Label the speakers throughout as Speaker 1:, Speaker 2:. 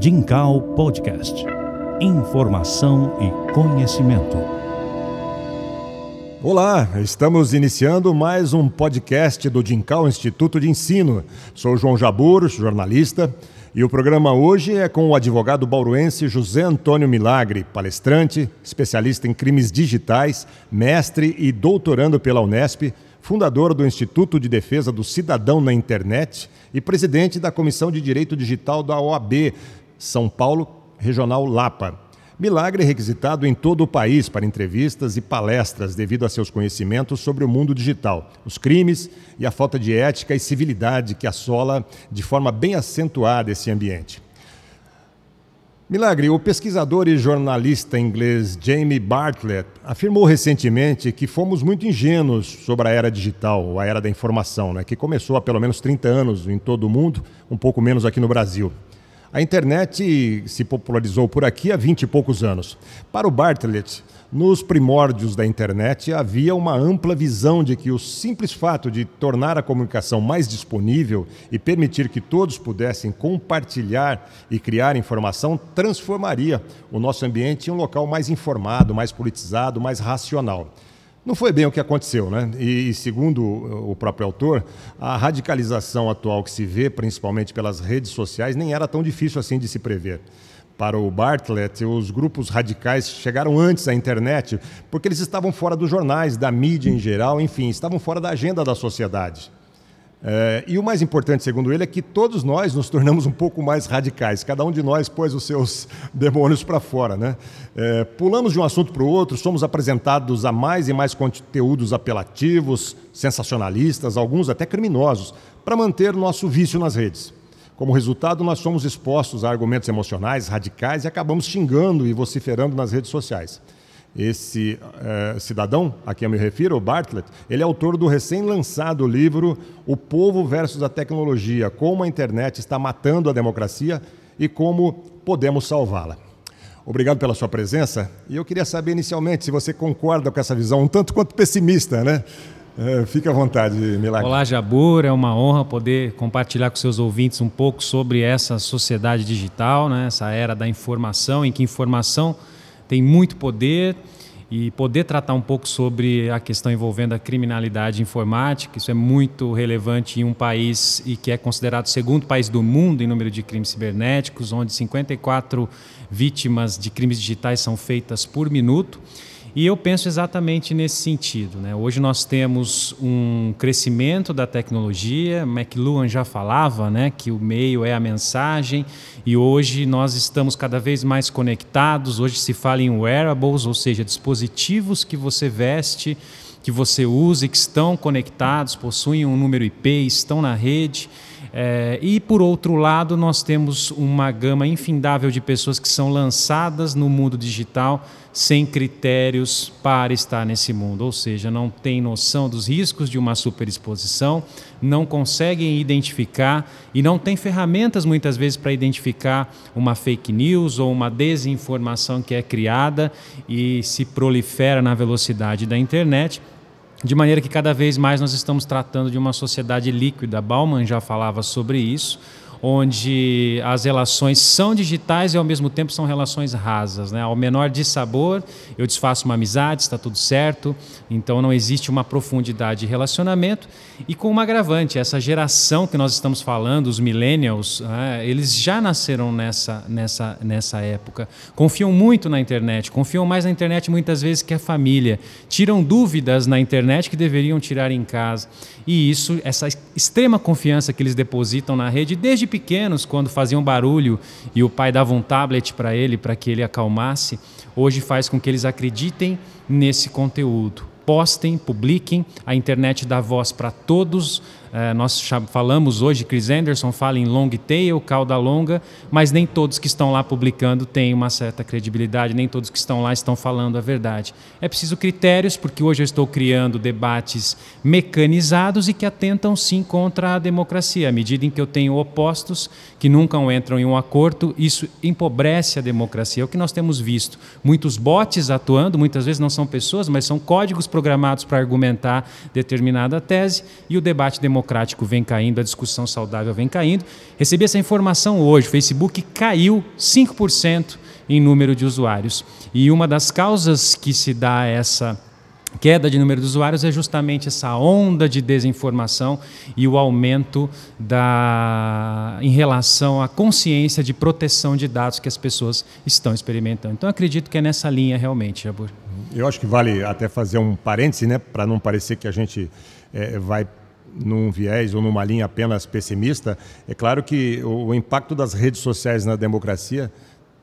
Speaker 1: Dincal Podcast. Informação e conhecimento.
Speaker 2: Olá, estamos iniciando mais um podcast do Dincal Instituto de Ensino. Sou João Jabur, jornalista, e o programa hoje é com o advogado bauruense José Antônio Milagre, palestrante, especialista em crimes digitais, mestre e doutorando pela Unesp, fundador do Instituto de Defesa do Cidadão na Internet e presidente da Comissão de Direito Digital da OAB, São Paulo, Regional Lapa. Milagre requisitado em todo o país para entrevistas e palestras devido a seus conhecimentos sobre o mundo digital, os crimes e a falta de ética e civilidade que assola de forma bem acentuada esse ambiente. Milagre, o pesquisador e jornalista inglês Jamie Bartlett afirmou recentemente que fomos muito ingênuos sobre a era digital, a era da informação, né, que começou há pelo menos 30 anos em todo o mundo, um pouco menos aqui no Brasil. A internet se popularizou por aqui há 20 e poucos anos. Para o Bartlett, nos primórdios da internet havia uma ampla visão de que o simples fato de tornar a comunicação mais disponível e permitir que todos pudessem compartilhar e criar informação transformaria o nosso ambiente em um local mais informado, mais politizado, mais racional. Não foi bem o que aconteceu, né? E, segundo o próprio autor, a radicalização atual que se vê, principalmente pelas redes sociais, nem era tão difícil assim de se prever. Para o Bartlett, os grupos radicais chegaram antes à internet porque eles estavam fora dos jornais, da mídia em geral, enfim, estavam fora da agenda da sociedade. É, e o mais importante, segundo ele, é que todos nós nos tornamos um pouco mais radicais. Cada um de nós pôs os seus demônios para fora. Né? É, pulamos de um assunto para o outro, somos apresentados a mais e mais conteúdos apelativos, sensacionalistas, alguns até criminosos, para manter nosso vício nas redes. Como resultado, nós somos expostos a argumentos emocionais radicais e acabamos xingando e vociferando nas redes sociais. Esse eh, cidadão a quem eu me refiro, o Bartlett, ele é autor do recém-lançado livro O Povo versus a Tecnologia: Como a Internet está matando a democracia e como podemos salvá-la. Obrigado pela sua presença. E eu queria saber inicialmente se você concorda com essa visão, um tanto quanto pessimista, né? É, fique à vontade, Milagre.
Speaker 3: Olá, Jabur. É uma honra poder compartilhar com seus ouvintes um pouco sobre essa sociedade digital, né? essa era da informação, em que informação tem muito poder e poder tratar um pouco sobre a questão envolvendo a criminalidade informática. Isso é muito relevante em um país e que é considerado o segundo país do mundo em número de crimes cibernéticos, onde 54 vítimas de crimes digitais são feitas por minuto. E eu penso exatamente nesse sentido. Né? Hoje nós temos um crescimento da tecnologia, McLuhan já falava né, que o meio é a mensagem, e hoje nós estamos cada vez mais conectados. Hoje se fala em wearables, ou seja, dispositivos que você veste, que você usa e que estão conectados, possuem um número IP, estão na rede. É, e, por outro lado, nós temos uma gama infindável de pessoas que são lançadas no mundo digital sem critérios para estar nesse mundo, ou seja, não têm noção dos riscos de uma superexposição, não conseguem identificar e não têm ferramentas muitas vezes para identificar uma fake news ou uma desinformação que é criada e se prolifera na velocidade da internet. De maneira que cada vez mais nós estamos tratando de uma sociedade líquida. Bauman já falava sobre isso onde as relações são digitais e ao mesmo tempo são relações rasas. Né? Ao menor dissabor, eu desfaço uma amizade, está tudo certo, então não existe uma profundidade de relacionamento. E com uma agravante, essa geração que nós estamos falando, os millennials, né? eles já nasceram nessa, nessa, nessa época. Confiam muito na internet, confiam mais na internet muitas vezes que a família. Tiram dúvidas na internet que deveriam tirar em casa. E isso, essa extrema confiança que eles depositam na rede desde pequenos, quando faziam barulho e o pai dava um tablet para ele para que ele acalmasse, hoje faz com que eles acreditem nesse conteúdo. Postem, publiquem, a internet dá voz para todos, é, nós falamos hoje, Chris Anderson fala em long tail, cauda longa, mas nem todos que estão lá publicando têm uma certa credibilidade, nem todos que estão lá estão falando a verdade. É preciso critérios, porque hoje eu estou criando debates mecanizados e que atentam sim contra a democracia. À medida em que eu tenho opostos que nunca entram em um acordo, isso empobrece a democracia. É o que nós temos visto. Muitos bots atuando, muitas vezes não são pessoas, mas são códigos programados para argumentar determinada tese, e o debate democrático democrático vem caindo, a discussão saudável vem caindo. Recebi essa informação hoje: o Facebook caiu 5% em número de usuários. E uma das causas que se dá essa queda de número de usuários é justamente essa onda de desinformação e o aumento da em relação à consciência de proteção de dados que as pessoas estão experimentando. Então acredito que é nessa linha realmente, Jabur.
Speaker 2: Eu acho que vale até fazer um parêntese, né, para não parecer que a gente é, vai num viés ou numa linha apenas pessimista. É claro que o, impacto das redes sociais na democracia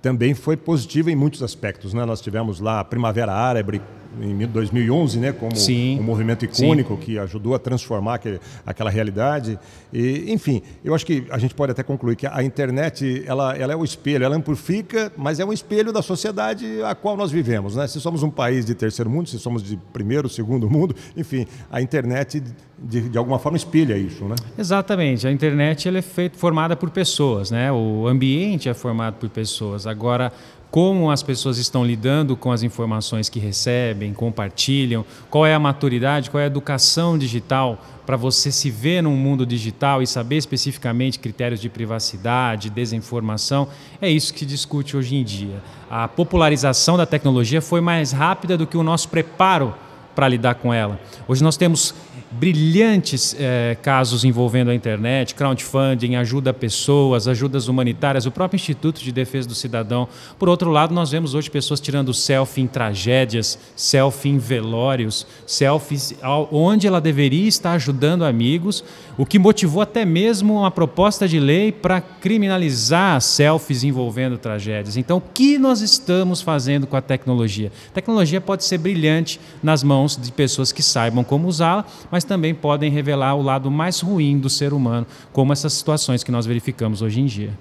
Speaker 2: também foi positivo em muitos aspectos. Né? Nós tivemos lá a Primavera Árabe em 2011, né, como Sim. um movimento icônico Sim. que ajudou a transformar aquele, aquela realidade. E, enfim, eu acho que a gente pode até concluir que a internet ela, ela é o espelho, ela amplifica, mas é um espelho da sociedade a qual nós vivemos. Né? Se somos um país de terceiro mundo, se somos de primeiro, segundo mundo, enfim, a internet de, de alguma forma espelha isso, né?
Speaker 3: Exatamente. A internet ela é feita, formada por pessoas, né? O ambiente é formado por pessoas. Agora, como as pessoas estão lidando com as informações que recebem, compartilham, qual é a maturidade, qual é a educação digital para você se ver num mundo digital e saber especificamente critérios de privacidade, desinformação, é isso que se discute hoje em dia. A popularização da tecnologia foi mais rápida do que o nosso preparo para lidar com ela. Hoje nós temos brilhantes é, casos envolvendo a internet, crowdfunding, ajuda a pessoas, ajudas humanitárias, o próprio Instituto de Defesa do Cidadão. Por outro lado, nós vemos hoje pessoas tirando selfie em tragédias, selfie em velórios, selfies onde ela deveria estar ajudando amigos, o que motivou até mesmo uma proposta de lei para criminalizar selfies envolvendo tragédias. Então, o que nós estamos fazendo com a tecnologia? A tecnologia pode ser brilhante nas mãos de pessoas que saibam como usá-la, mas também podem revelar o lado mais ruim do ser humano, como essas situações que nós verificamos hoje em dia.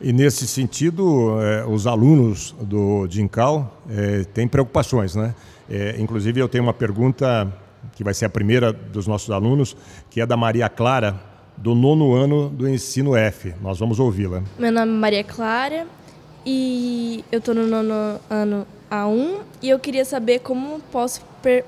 Speaker 2: E nesse sentido, eh, os alunos do Dincal eh, têm preocupações, né? Eh, inclusive, eu tenho uma pergunta que vai ser a primeira dos nossos alunos, que é da Maria Clara, do nono ano do ensino F. Nós vamos ouvi-la.
Speaker 4: Meu nome é Maria Clara e eu estou no nono ano A1 e eu queria saber como posso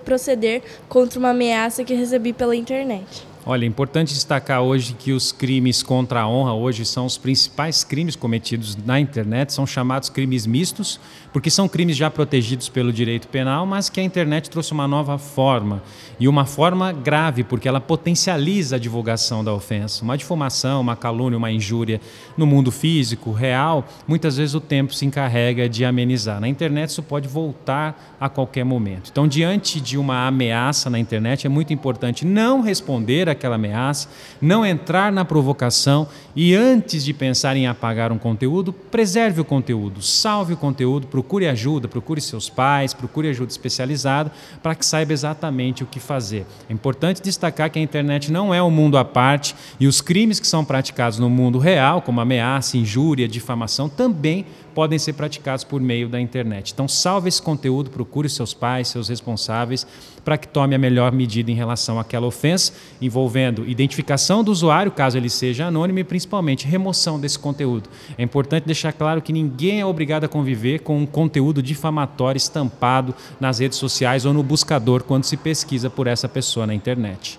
Speaker 4: proceder contra uma ameaça que recebi pela internet.
Speaker 3: Olha, é importante destacar hoje que os crimes contra a honra hoje são os principais crimes cometidos na internet, são chamados crimes mistos, porque são crimes já protegidos pelo direito penal, mas que a internet trouxe uma nova forma e uma forma grave, porque ela potencializa a divulgação da ofensa. Uma difamação, uma calúnia, uma injúria no mundo físico, real, muitas vezes o tempo se encarrega de amenizar. Na internet isso pode voltar a qualquer momento. Então, diante de uma ameaça na internet, é muito importante não responder aquela ameaça, não entrar na provocação e antes de pensar em apagar um conteúdo, preserve o conteúdo, salve o conteúdo, procure ajuda, procure seus pais, procure ajuda especializada para que saiba exatamente o que fazer. É importante destacar que a internet não é um mundo à parte e os crimes que são praticados no mundo real, como ameaça, injúria, difamação, também podem ser praticados por meio da internet. Então, salve esse conteúdo, procure seus pais, seus responsáveis, para que tome a melhor medida em relação àquela ofensa, envolvendo identificação do usuário, caso ele seja anônimo, e principalmente remoção desse conteúdo. É importante deixar claro que ninguém é obrigado a conviver com um conteúdo difamatório estampado nas redes sociais ou no buscador quando se pesquisa por essa pessoa na internet.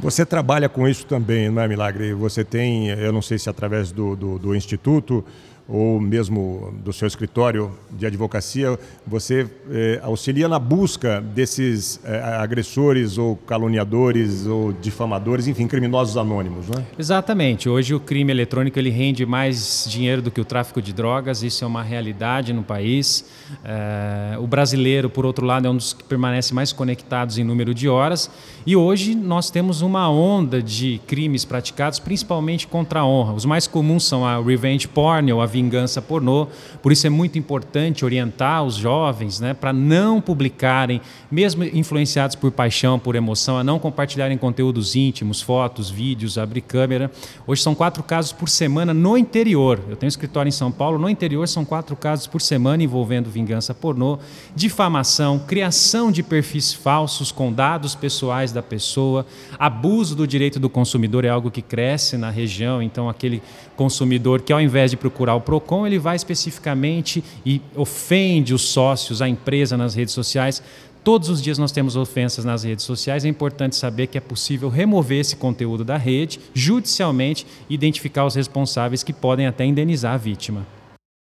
Speaker 2: Você trabalha com isso também, não é, Milagre? Você tem, eu não sei se através do, do, do Instituto, ou mesmo do seu escritório de advocacia, você eh, auxilia na busca desses eh, agressores ou caluniadores ou difamadores, enfim, criminosos anônimos, não é?
Speaker 3: Exatamente. Hoje o crime eletrônico ele rende mais dinheiro do que o tráfico de drogas, isso é uma realidade no país. Eh, o brasileiro, por outro lado, é um dos que permanece mais conectados em número de horas e hoje nós temos uma onda de crimes praticados, principalmente contra a honra. Os mais comuns são a revenge porn ou a vingança pornô. Por isso é muito importante orientar os jovens né, para não publicarem, mesmo influenciados por paixão, por emoção, a não compartilharem conteúdos íntimos, fotos, vídeos, abrir câmera. Hoje são quatro casos por semana no interior. Eu tenho escritório em São Paulo, no interior são quatro casos por semana envolvendo vingança pornô, difamação, criação de perfis falsos com dados pessoais da pessoa, abuso do direito do consumidor é algo que cresce na região, então aquele consumidor que ao invés de procurar o Procon, ele vai especificamente e ofende os sócios, a empresa nas redes sociais Todos os dias nós temos ofensas nas redes sociais. É importante saber que é possível remover esse conteúdo da rede judicialmente e identificar os responsáveis que podem até indenizar a vítima.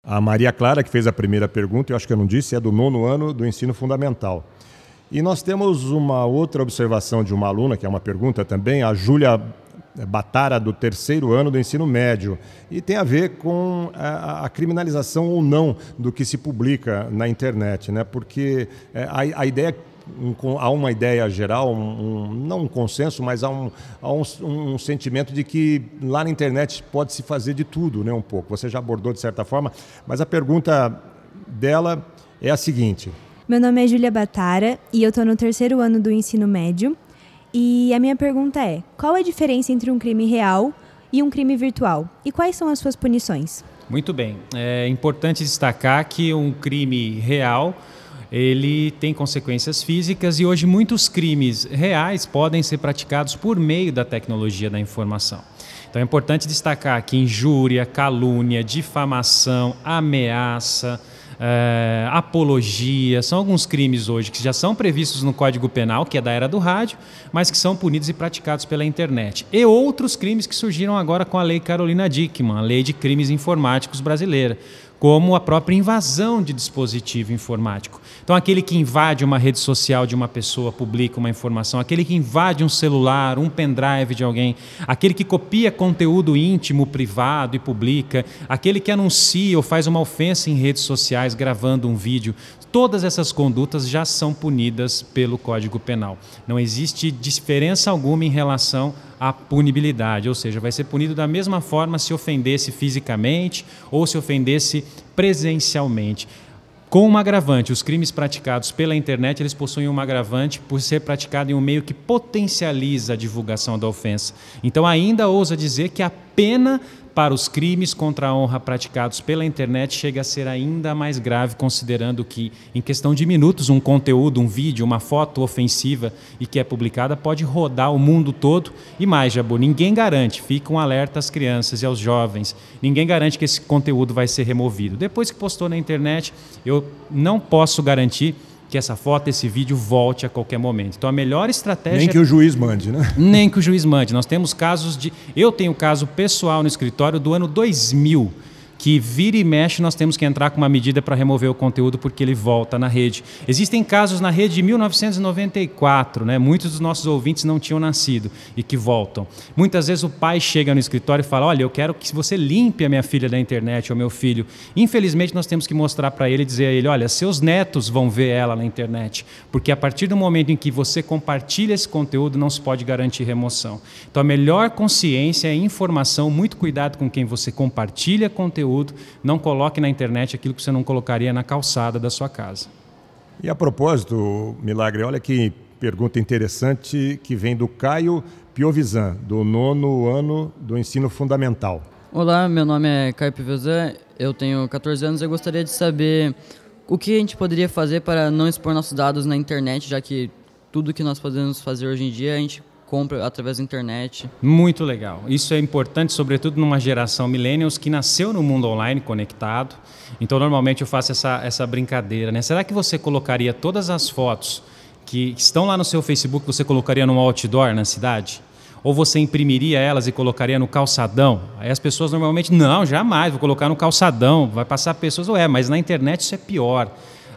Speaker 2: A Maria Clara, que fez a primeira pergunta, eu acho que eu não disse, é do nono ano do ensino fundamental. E nós temos uma outra observação de uma aluna, que é uma pergunta também, a Júlia Batara, do terceiro ano do ensino médio, e tem a ver com a, a criminalização ou não do que se publica na internet, né? porque é, a, ideia um, há uma ideia geral, um, um, não um consenso, mas há, um, há um, sentimento de que lá na internet pode se fazer de tudo, né, um pouco. Você já abordou de certa forma, mas a pergunta dela é a seguinte.
Speaker 5: Meu nome é Júlia Batara e eu estou no terceiro ano do ensino médio. E a minha pergunta é: qual a diferença entre um crime real e um crime virtual? E quais são as suas punições?
Speaker 3: Muito bem. É importante destacar que um crime real ele tem consequências físicas e hoje muitos crimes reais podem ser praticados por meio da tecnologia da informação. Então é importante destacar que injúria, calúnia, difamação, ameaça, é, apologia, são alguns crimes hoje que já são previstos no Código Penal, que é da era do rádio, mas que são punidos e praticados pela internet. E outros crimes que surgiram agora com a Lei Carolina Dickmann, a Lei de Crimes Informáticos brasileira como a própria invasão de dispositivo informático. Então, aquele que invade uma rede social de uma pessoa, publica uma informação, aquele que invade um celular, um pendrive de alguém, aquele que copia conteúdo íntimo, privado e publica, aquele que anuncia ou faz uma ofensa em redes sociais gravando um vídeo, todas essas condutas já são punidas pelo Código Penal. Não existe diferença alguma em relação a punibilidade, ou seja, vai ser punido da mesma forma se ofendesse fisicamente ou se ofendesse presencialmente. Com um agravante, os crimes praticados pela internet, eles possuem um agravante por ser praticado em um meio que potencializa a divulgação da ofensa. Então ainda ousa dizer que a pena para os crimes contra a honra praticados pela internet chega a ser ainda mais grave, considerando que, em questão de minutos, um conteúdo, um vídeo, uma foto ofensiva e que é publicada pode rodar o mundo todo. E mais, Jabu, ninguém garante, fica um alerta às crianças e aos jovens, ninguém garante que esse conteúdo vai ser removido. Depois que postou na internet, eu não posso garantir que essa foto, esse vídeo volte a qualquer momento. Então a melhor estratégia.
Speaker 2: Nem que o juiz mande, né?
Speaker 3: Nem que o juiz mande. Nós temos casos de. Eu tenho caso pessoal no escritório do ano 2000 que vira e mexe nós temos que entrar com uma medida para remover o conteúdo porque ele volta na rede. Existem casos na rede de 1994, né? muitos dos nossos ouvintes não tinham nascido e que voltam. Muitas vezes o pai chega no escritório e fala: Olha, eu quero que você limpe a minha filha da internet ou meu filho. Infelizmente, nós temos que mostrar para ele e dizer a ele: Olha, seus netos vão ver ela na internet, porque a partir do momento em que você compartilha esse conteúdo, não se pode garantir remoção. Então, a melhor consciência é informação, muito cuidado com quem você compartilha conteúdo conteúdo, não coloque na internet aquilo que você não colocaria na calçada da sua casa.
Speaker 2: E a propósito, Milagre, olha que pergunta interessante que vem do Caio Piovisan, do nono ano do ensino fundamental.
Speaker 6: Olá, meu nome é Caio Piovisan, eu tenho 14 anos e eu gostaria de saber o que a gente poderia fazer para não expor nossos dados na internet, já que tudo que nós podemos fazer hoje em dia a gente compra através da internet.
Speaker 3: Muito legal. Isso é importante, sobretudo numa geração millennials que nasceu no mundo online conectado. Então, normalmente eu faço essa, essa brincadeira, né? Será que você colocaria todas as fotos que estão lá no seu Facebook, você colocaria num outdoor na cidade? Ou você imprimiria elas e colocaria no calçadão? Aí as pessoas normalmente, não, jamais, vou colocar no calçadão, vai passar pessoas, ué, mas na internet isso é pior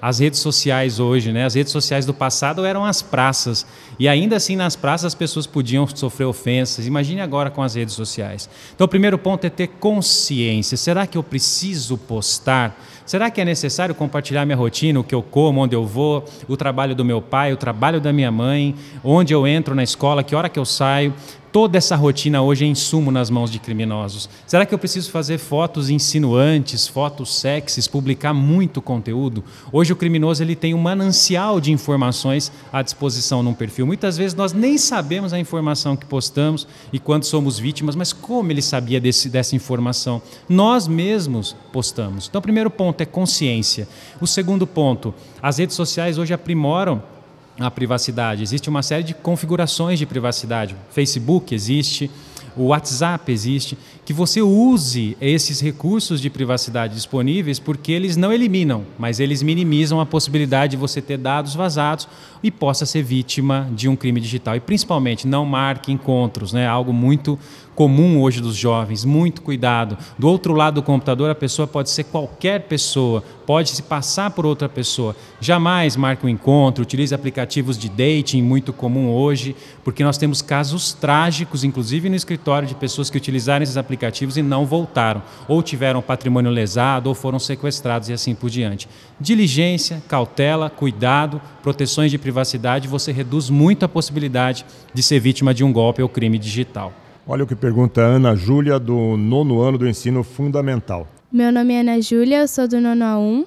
Speaker 3: as redes sociais hoje, né? As redes sociais do passado eram as praças. E ainda assim, nas praças, as pessoas podiam sofrer ofensas. Imagine agora com as redes sociais. Então, o primeiro ponto é ter consciência. Será que eu preciso postar? Será que é necessário compartilhar minha rotina, o que eu como, onde eu vou, o trabalho do meu pai, o trabalho da minha mãe, onde eu entro na escola, que hora que eu saio? Toda essa rotina hoje é insumo nas mãos de criminosos? Será que eu preciso fazer fotos insinuantes, fotos sexys, publicar muito conteúdo? Hoje o criminoso ele tem um manancial de informações à disposição num perfil. Muitas vezes nós nem sabemos a informação que postamos e quando somos vítimas, mas como ele sabia desse, dessa informação? Nós mesmos postamos. Então, o primeiro ponto é consciência. O segundo ponto, as redes sociais hoje aprimoram a privacidade. Existe uma série de configurações de privacidade. Facebook existe, o WhatsApp existe, que você use esses recursos de privacidade disponíveis, porque eles não eliminam, mas eles minimizam a possibilidade de você ter dados vazados e possa ser vítima de um crime digital. E principalmente, não marque encontros, né? algo muito comum hoje dos jovens, muito cuidado. Do outro lado do computador, a pessoa pode ser qualquer pessoa, pode se passar por outra pessoa. Jamais marque um encontro, utilize aplicativos de dating, muito comum hoje, porque nós temos casos trágicos, inclusive no escritório, de pessoas que utilizaram esses aplicativos e não voltaram, ou tiveram patrimônio lesado, ou foram sequestrados e assim por diante. Diligência, cautela, cuidado, proteções de privacidade, você reduz muito a possibilidade de ser vítima de um golpe ou crime digital.
Speaker 2: Olha o que pergunta a Ana Júlia, do nono ano do ensino fundamental.
Speaker 7: Meu nome é Ana Júlia, eu sou do nono A1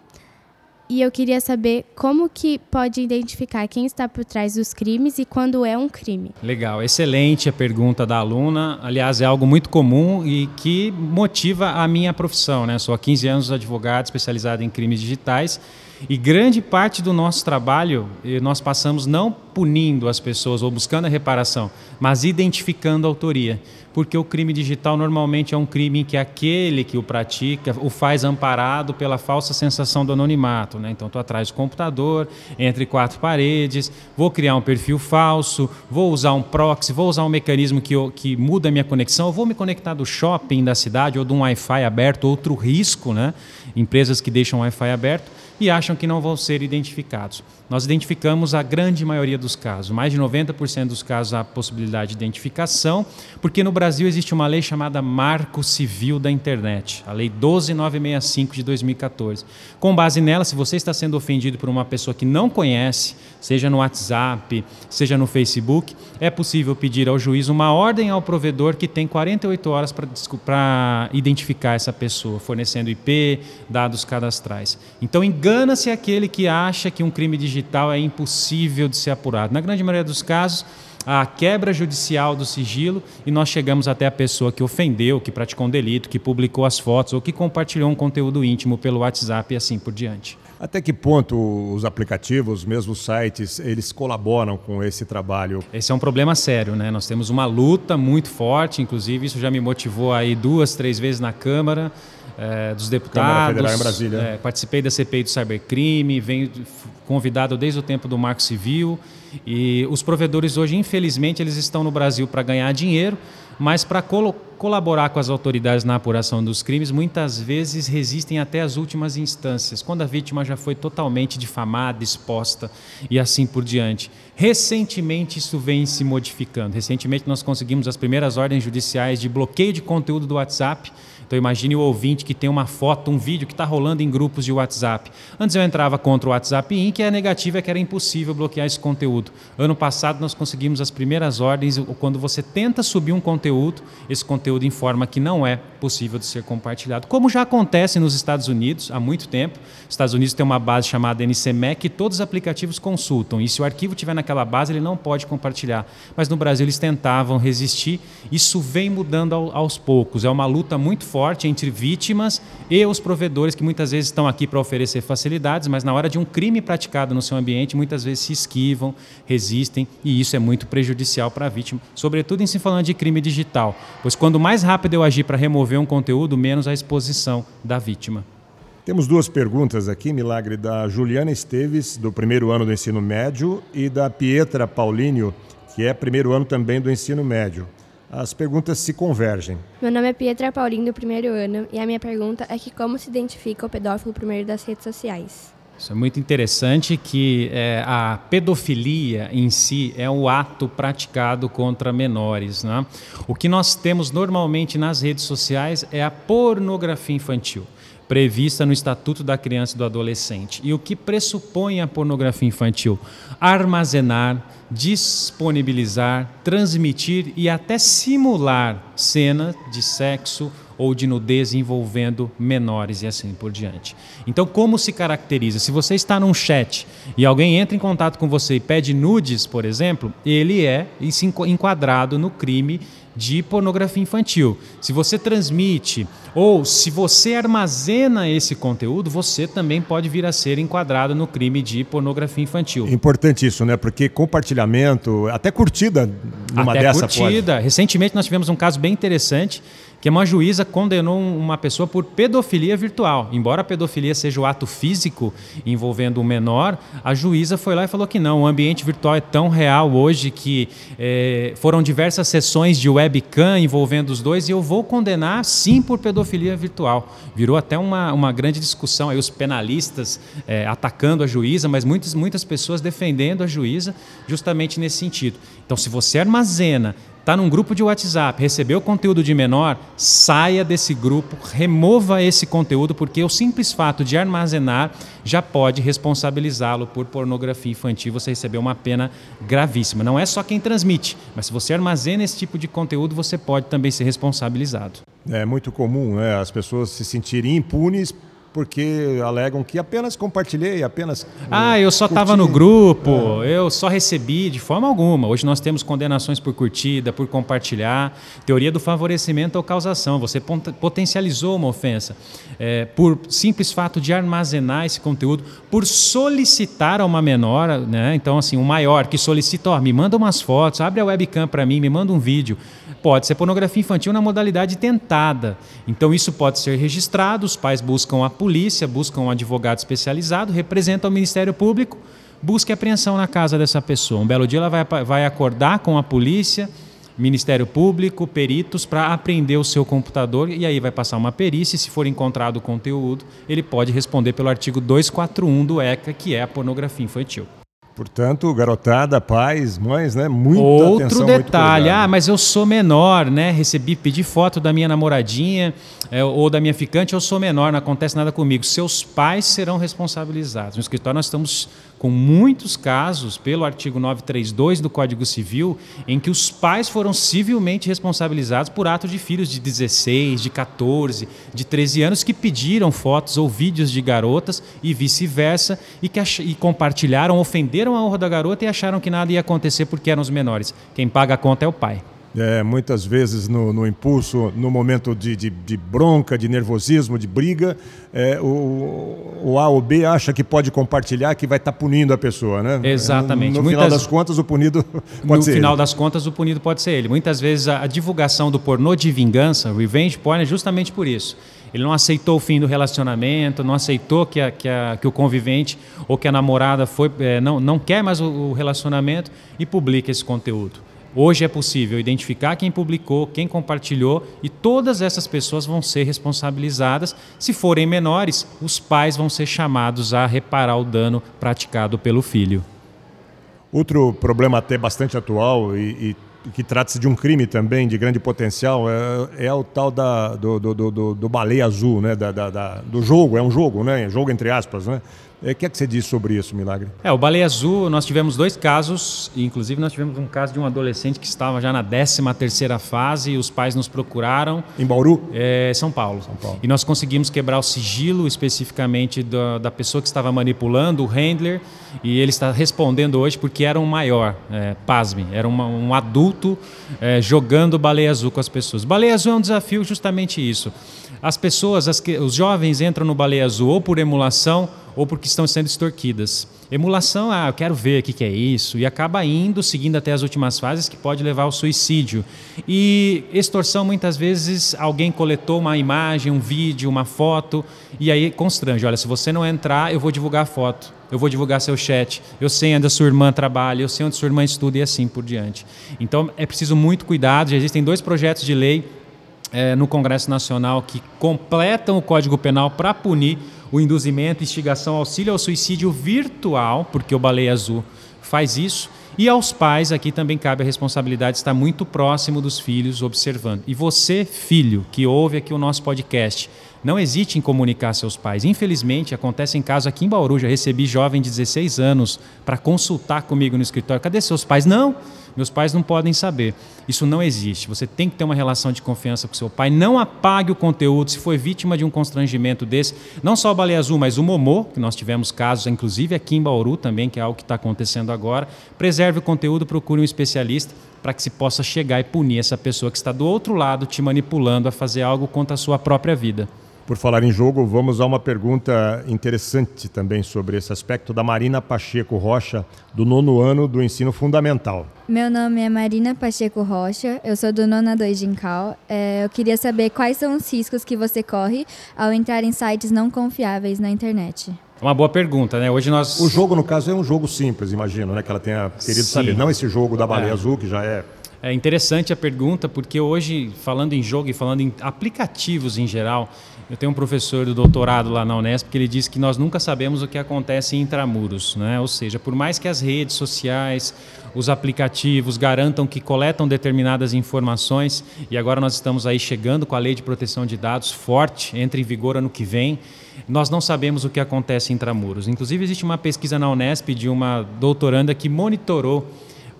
Speaker 7: e eu queria saber como que pode identificar quem está por trás dos crimes e quando é um crime.
Speaker 3: Legal, excelente a pergunta da aluna. Aliás, é algo muito comum e que motiva a minha profissão. Né? Sou há 15 anos advogado especializado em crimes digitais e grande parte do nosso trabalho nós passamos não punindo as pessoas ou buscando a reparação, mas identificando a autoria. Porque o crime digital normalmente é um crime em que aquele que o pratica o faz amparado pela falsa sensação do anonimato. Né? Então, estou atrás do computador, entre quatro paredes, vou criar um perfil falso, vou usar um proxy, vou usar um mecanismo que, que muda a minha conexão, vou me conectar do shopping da cidade ou de um Wi-Fi aberto, outro risco, né? empresas que deixam Wi-Fi aberto e acham que não vão ser identificados. Nós identificamos a grande maioria dos casos, mais de 90% dos casos há possibilidade de identificação, porque no Brasil existe uma lei chamada Marco Civil da Internet, a Lei 12965 de 2014. Com base nela, se você está sendo ofendido por uma pessoa que não conhece, seja no WhatsApp, seja no Facebook, é possível pedir ao juiz uma ordem ao provedor que tem 48 horas para identificar essa pessoa, fornecendo IP, dados cadastrais. Então, engana-se aquele que acha que um crime digital é impossível de ser apurado. Na grande maioria dos casos, a quebra judicial do sigilo e nós chegamos até a pessoa que ofendeu, que praticou um delito, que publicou as fotos ou que compartilhou um conteúdo íntimo pelo WhatsApp e assim por diante.
Speaker 2: Até que ponto os aplicativos, mesmo os sites, eles colaboram com esse trabalho?
Speaker 3: Esse é um problema sério, né? Nós temos uma luta muito forte, inclusive isso já me motivou aí duas, três vezes na Câmara é, dos deputados. Câmara
Speaker 2: Federal em Brasília. É,
Speaker 3: participei da CPI do cybercrime, venho convidado desde o tempo do Marco Civil e os provedores hoje, infelizmente, eles estão no Brasil para ganhar dinheiro, mas para colo colaborar com as autoridades na apuração dos crimes, muitas vezes resistem até as últimas instâncias, quando a vítima já foi totalmente difamada, exposta e assim por diante. Recentemente isso vem se modificando. Recentemente nós conseguimos as primeiras ordens judiciais de bloqueio de conteúdo do WhatsApp então imagine o ouvinte que tem uma foto, um vídeo que está rolando em grupos de WhatsApp. Antes eu entrava contra o WhatsApp Inc. e a negativa é que era impossível bloquear esse conteúdo. Ano passado nós conseguimos as primeiras ordens quando você tenta subir um conteúdo, esse conteúdo informa que não é possível de ser compartilhado. Como já acontece nos Estados Unidos há muito tempo. Os Estados Unidos tem uma base chamada NCMEC que todos os aplicativos consultam. E se o arquivo estiver naquela base, ele não pode compartilhar. Mas no Brasil eles tentavam resistir. Isso vem mudando aos poucos. É uma luta muito forte forte entre vítimas e os provedores que muitas vezes estão aqui para oferecer facilidades, mas na hora de um crime praticado no seu ambiente, muitas vezes se esquivam, resistem e isso é muito prejudicial para a vítima, sobretudo em se falando de crime digital, pois quando mais rápido eu agir para remover um conteúdo, menos a exposição da vítima.
Speaker 2: Temos duas perguntas aqui, Milagre, da Juliana Esteves, do primeiro ano do ensino médio, e da Pietra Paulinho, que é primeiro ano também do ensino médio as perguntas se convergem.
Speaker 8: Meu nome é Pietra Paulinho, do primeiro ano, e a minha pergunta é que como se identifica o pedófilo por meio das redes sociais?
Speaker 3: Isso é muito interessante que é, a pedofilia em si é o ato praticado contra menores. Né? O que nós temos normalmente nas redes sociais é a pornografia infantil prevista no Estatuto da Criança e do Adolescente. E o que pressupõe a pornografia infantil? Armazenar, disponibilizar, transmitir e até simular cena de sexo ou de nudez envolvendo menores e assim por diante. Então, como se caracteriza? Se você está num chat e alguém entra em contato com você e pede nudes, por exemplo, ele é enquadrado no crime de pornografia infantil. Se você transmite ou se você armazena esse conteúdo, você também pode vir a ser enquadrado no crime de pornografia infantil.
Speaker 2: Importante isso, né? Porque compartilhamento, até curtida numa
Speaker 3: até
Speaker 2: dessa
Speaker 3: curtida.
Speaker 2: pode.
Speaker 3: Recentemente nós tivemos um caso bem interessante que uma juíza condenou uma pessoa por pedofilia virtual. Embora a pedofilia seja o ato físico envolvendo um menor, a juíza foi lá e falou que não. O ambiente virtual é tão real hoje que é, foram diversas sessões de webcam envolvendo os dois e eu vou condenar sim por pedofilia virtual. Virou até uma, uma grande discussão aí os penalistas é, atacando a juíza, mas muitas, muitas pessoas defendendo a juíza justamente nesse sentido. Então, se você armazena está num grupo de WhatsApp, recebeu conteúdo de menor, saia desse grupo, remova esse conteúdo, porque o simples fato de armazenar já pode responsabilizá-lo por pornografia infantil. Você recebeu uma pena gravíssima. Não é só quem transmite, mas se você armazena esse tipo de conteúdo, você pode também ser responsabilizado.
Speaker 2: É muito comum né, as pessoas se sentirem impunes porque alegam que apenas compartilhei, apenas.
Speaker 3: Ah, eu só estava no grupo, é. eu só recebi, de forma alguma. Hoje nós temos condenações por curtida, por compartilhar. Teoria do favorecimento ou causação. Você potencializou uma ofensa é, por simples fato de armazenar esse conteúdo, por solicitar a uma menor, né? Então, assim, um maior que solicita, ó, me manda umas fotos, abre a webcam para mim, me manda um vídeo. Pode ser pornografia infantil na modalidade tentada. Então, isso pode ser registrado, os pais buscam a polícia, buscam um advogado especializado, representam o Ministério Público, busca apreensão na casa dessa pessoa. Um belo dia ela vai, vai acordar com a polícia, Ministério Público, peritos, para apreender o seu computador e aí vai passar uma perícia. E se for encontrado o conteúdo, ele pode responder pelo artigo 241 do ECA, que é a pornografia infantil.
Speaker 2: Portanto, garotada, pais, mães, né? Muita
Speaker 3: Outro
Speaker 2: atenção,
Speaker 3: detalhe, ah, mas eu sou menor, né? Recebi, pedi foto da minha namoradinha é, ou da minha ficante, eu sou menor, não acontece nada comigo. Seus pais serão responsabilizados. No escritório nós estamos com muitos casos, pelo artigo 932 do Código Civil, em que os pais foram civilmente responsabilizados por ato de filhos de 16, de 14, de 13 anos que pediram fotos ou vídeos de garotas e vice-versa e que e compartilharam, ofenderam a honra da garota e acharam que nada ia acontecer porque eram os menores. Quem paga a conta é o pai.
Speaker 2: É, muitas vezes no, no, impulso, no momento de, de, de, bronca, de nervosismo, de briga, é, o, o, A ou B acha que pode compartilhar, que vai estar tá punindo a pessoa, né?
Speaker 3: Exatamente.
Speaker 2: No, no Muitas... final das contas, o punido pode
Speaker 3: no
Speaker 2: ser
Speaker 3: No final
Speaker 2: ele.
Speaker 3: das contas, o punido pode ser ele. Muitas vezes a, a divulgação do pornô de vingança, revenge porn, é justamente por isso. Ele não aceitou o fim do relacionamento, não aceitou que, a, que, a, que o convivente ou que a namorada foi, é, não, não quer mais o, o relacionamento e publica esse conteúdo. Hoje é possível identificar quem publicou, quem compartilhou e todas essas pessoas vão ser responsabilizadas. Se forem menores, os pais vão ser chamados a reparar o dano praticado pelo filho.
Speaker 2: Outro problema até bastante atual e, e que trata-se de um crime também de grande potencial é, é o tal da, do, do, do, do baleia azul, né? Da, da, da, do jogo, é um jogo, né? Jogo entre aspas, né? O que é que você diz sobre isso, Milagre?
Speaker 3: É, o Baleia Azul, nós tivemos dois casos, inclusive nós tivemos um caso de um adolescente que estava já na 13 terceira fase e os pais nos procuraram.
Speaker 2: Em Bauru?
Speaker 3: É, São Paulo.
Speaker 2: São Paulo.
Speaker 3: E nós conseguimos quebrar o sigilo especificamente da, da pessoa que estava manipulando, o handler, e ele está respondendo hoje porque era um maior, é, pasme, era uma, um adulto é, jogando Baleia Azul com as pessoas. Baleia Azul é um desafio justamente isso. As pessoas, as, os jovens entram no Baleia Azul ou por emulação ou porque estão sendo extorquidas. Emulação, ah, eu quero ver o que, que é isso, e acaba indo, seguindo até as últimas fases, que pode levar ao suicídio. E extorsão, muitas vezes, alguém coletou uma imagem, um vídeo, uma foto, e aí constrange: olha, se você não entrar, eu vou divulgar a foto, eu vou divulgar seu chat, eu sei onde a sua irmã trabalha, eu sei onde a sua irmã estuda e assim por diante. Então é preciso muito cuidado, já existem dois projetos de lei é, no Congresso Nacional que completam o Código Penal para punir o induzimento, instigação, auxílio ao suicídio virtual, porque o Baleia Azul faz isso. E aos pais, aqui também cabe a responsabilidade de estar muito próximo dos filhos, observando. E você, filho, que ouve aqui o nosso podcast, não hesite em comunicar seus pais. Infelizmente, acontece em casos aqui em Bauru, já recebi jovem de 16 anos para consultar comigo no escritório. Cadê seus pais? Não, meus pais não podem saber. Isso não existe. Você tem que ter uma relação de confiança com seu pai. Não apague o conteúdo. Se foi vítima de um constrangimento desse, não só o Baleia Azul, mas o Momô, que nós tivemos casos, inclusive aqui em Bauru também, que é algo que está acontecendo agora. Preserve o conteúdo, procure um especialista para que se possa chegar e punir essa pessoa que está do outro lado te manipulando a fazer algo contra a sua própria vida.
Speaker 2: Por falar em jogo, vamos a uma pergunta interessante também sobre esse aspecto da Marina Pacheco Rocha, do nono ano do ensino fundamental.
Speaker 9: Meu nome é Marina Pacheco Rocha, eu sou do Nona 2 de Incal. É, eu queria saber quais são os riscos que você corre ao entrar em sites não confiáveis na internet.
Speaker 3: Uma boa pergunta, né? Hoje nós.
Speaker 2: O jogo, no caso, é um jogo simples, imagino, né? Que ela tenha querido Sim. saber. Não esse jogo da baleia é. azul, que já é
Speaker 3: é interessante a pergunta, porque hoje, falando em jogo e falando em aplicativos em geral, eu tenho um professor do doutorado lá na Unesp que ele diz que nós nunca sabemos o que acontece em intramuros, né? Ou seja, por mais que as redes sociais, os aplicativos garantam que coletam determinadas informações, e agora nós estamos aí chegando com a lei de proteção de dados forte, entra em vigor ano que vem, nós não sabemos o que acontece em intramuros. Inclusive existe uma pesquisa na Unesp de uma doutoranda que monitorou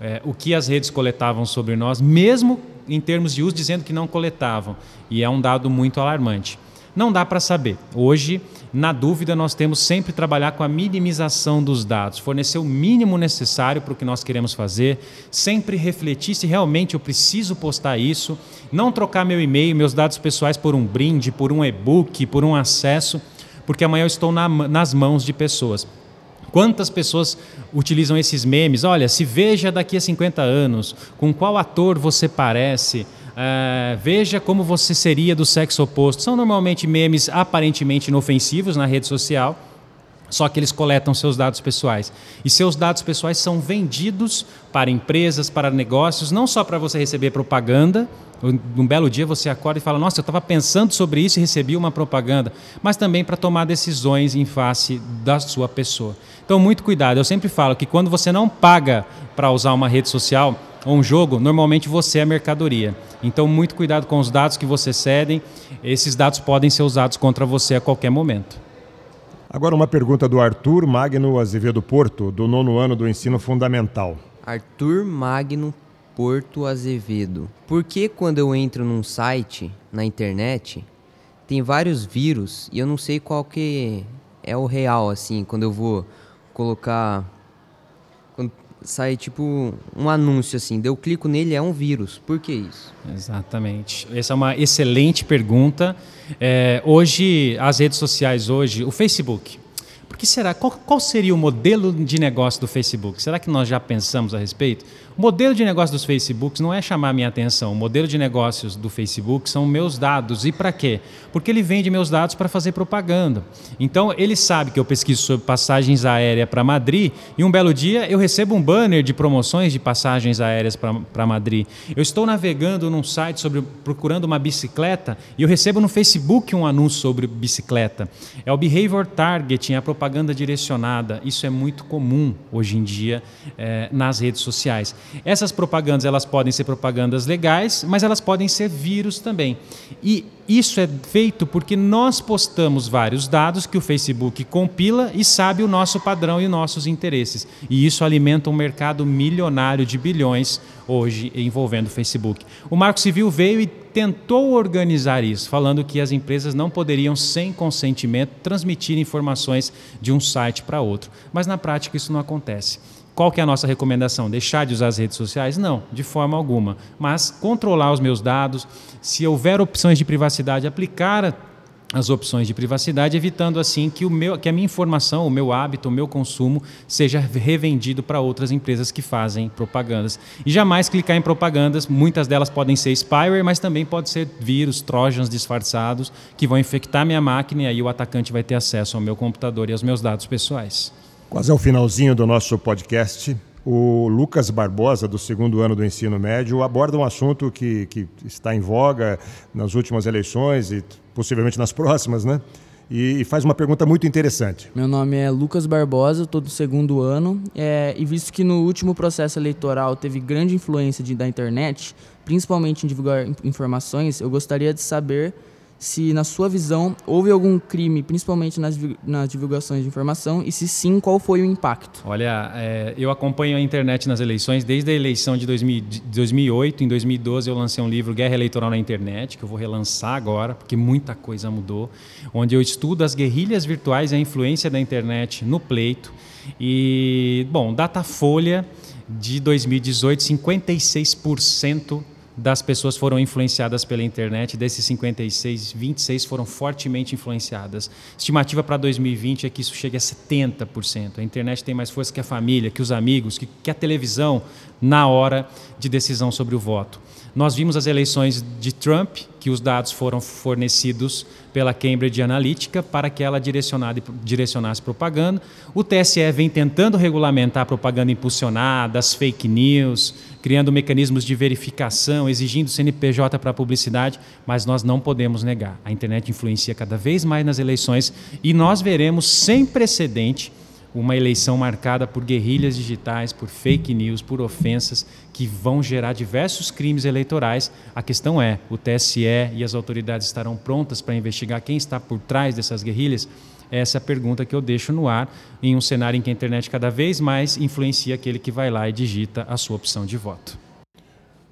Speaker 3: é, o que as redes coletavam sobre nós, mesmo em termos de uso, dizendo que não coletavam. E é um dado muito alarmante. Não dá para saber. Hoje, na dúvida, nós temos sempre trabalhar com a minimização dos dados, fornecer o mínimo necessário para o que nós queremos fazer, sempre refletir se realmente eu preciso postar isso, não trocar meu e-mail, meus dados pessoais por um brinde, por um e-book, por um acesso, porque amanhã eu estou na, nas mãos de pessoas. Quantas pessoas utilizam esses memes? Olha, se veja daqui a 50 anos, com qual ator você parece, Uh, veja como você seria do sexo oposto. São normalmente memes aparentemente inofensivos na rede social, só que eles coletam seus dados pessoais. E seus dados pessoais são vendidos para empresas, para negócios, não só para você receber propaganda. Um belo dia você acorda e fala: Nossa, eu estava pensando sobre isso e recebi uma propaganda. Mas também para tomar decisões em face da sua pessoa. Então, muito cuidado. Eu sempre falo que quando você não paga para usar uma rede social, um jogo, normalmente você é mercadoria. Então, muito cuidado com os dados que você cedem. Esses dados podem ser usados contra você a qualquer momento.
Speaker 2: Agora, uma pergunta do Arthur Magno Azevedo Porto, do nono ano do ensino fundamental.
Speaker 10: Arthur Magno Porto Azevedo. Por que quando eu entro num site na internet tem vários vírus e eu não sei qual que é o real assim, quando eu vou colocar sai tipo um anúncio assim, eu clico nele, é um vírus. Por que isso?
Speaker 3: Exatamente. Essa é uma excelente pergunta. É, hoje, as redes sociais, hoje, o Facebook. Por que será? Qual, qual seria o modelo de negócio do Facebook? Será que nós já pensamos a respeito? O modelo de negócio dos Facebooks não é chamar minha atenção. O modelo de negócios do Facebook são meus dados. E para quê? Porque ele vende meus dados para fazer propaganda. Então, ele sabe que eu pesquiso sobre passagens aéreas para Madrid e um belo dia eu recebo um banner de promoções de passagens aéreas para Madrid. Eu estou navegando num site sobre procurando uma bicicleta e eu recebo no Facebook um anúncio sobre bicicleta. É o behavior targeting, a propaganda direcionada. Isso é muito comum hoje em dia é, nas redes sociais. Essas propagandas elas podem ser propagandas legais, mas elas podem ser vírus também. E isso é feito porque nós postamos vários dados que o Facebook compila e sabe o nosso padrão e os nossos interesses. E isso alimenta um mercado milionário de bilhões hoje envolvendo o Facebook. O Marco Civil veio e tentou organizar isso, falando que as empresas não poderiam, sem consentimento, transmitir informações de um site para outro. Mas na prática isso não acontece. Qual que é a nossa recomendação? Deixar de usar as redes sociais? Não, de forma alguma. Mas controlar os meus dados, se houver opções de privacidade, aplicar as opções de privacidade, evitando assim que, o meu, que a minha informação, o meu hábito, o meu consumo seja revendido para outras empresas que fazem propagandas. E jamais clicar em propagandas, muitas delas podem ser spyware, mas também pode ser vírus, trojans disfarçados que vão infectar minha máquina e aí o atacante vai ter acesso ao meu computador e aos meus dados pessoais.
Speaker 2: Quase ao finalzinho do nosso podcast, o Lucas Barbosa, do segundo ano do ensino médio, aborda um assunto que, que está em voga nas últimas eleições e possivelmente nas próximas, né? E, faz uma pergunta muito interessante.
Speaker 11: Meu nome é Lucas Barbosa, estou do segundo ano, é, e visto que no último processo eleitoral teve grande influência de, da internet, principalmente em divulgar informações, eu gostaria de saber se, na sua visão, houve algum crime, principalmente nas, nas divulgações de informação, e se sim, qual foi o impacto?
Speaker 3: Olha, é, eu acompanho a internet nas eleições desde a eleição de, 2000, de 2008. Em 2012, eu lancei um livro, Guerra Eleitoral na Internet, que eu vou relançar agora, porque muita coisa mudou, onde eu estudo as guerrilhas virtuais e a influência da internet no pleito. E, bom, Datafolha de 2018, 56% das pessoas foram influenciadas pela internet. Desses 56, 26 foram fortemente influenciadas. Estimativa para 2020 é que isso chegue a 70%. A internet tem mais força que a família, que os amigos, que, que a televisão na hora de decisão sobre o voto. Nós vimos as eleições de Trump, que os dados foram fornecidos pela Cambridge Analytica para que ela direcionasse propaganda. O TSE vem tentando regulamentar a propaganda impulsionada, as fake news, criando mecanismos de verificação, exigindo CNPJ para publicidade, mas nós não podemos negar. A internet influencia cada vez mais nas eleições e nós veremos sem precedente uma eleição marcada por guerrilhas digitais, por fake news, por ofensas que vão gerar diversos crimes eleitorais. A questão é: o TSE e as autoridades estarão prontas para investigar quem está por trás dessas guerrilhas? Essa é a pergunta que eu deixo no ar em um cenário em que a internet cada vez mais influencia aquele que vai lá e digita a sua opção de voto.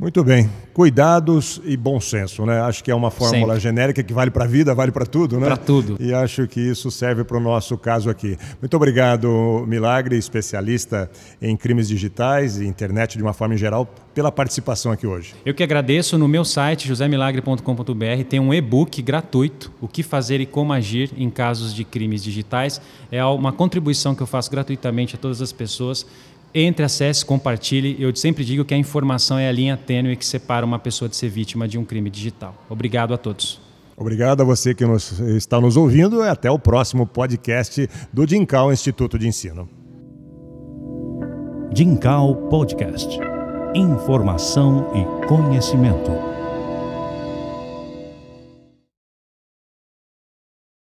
Speaker 2: Muito bem. Cuidados e bom senso, né? Acho que é uma fórmula Sempre. genérica que vale para a vida, vale para tudo, né?
Speaker 3: Para tudo.
Speaker 2: E acho que isso serve para o nosso caso aqui. Muito obrigado, Milagre, especialista em crimes digitais e internet de uma forma em geral, pela participação aqui hoje.
Speaker 3: Eu que agradeço. No meu site, josemilagre.com.br, tem um e-book gratuito, O que fazer e como agir em casos de crimes digitais. É uma contribuição que eu faço gratuitamente a todas as pessoas entre, acesse, compartilhe. Eu sempre digo que a informação é a linha tênue que separa uma pessoa de ser vítima de um crime digital. Obrigado a todos.
Speaker 2: Obrigado a você que nos, está nos ouvindo e até o próximo podcast do Dincal Instituto de Ensino.
Speaker 1: Dincal Podcast. Informação e conhecimento.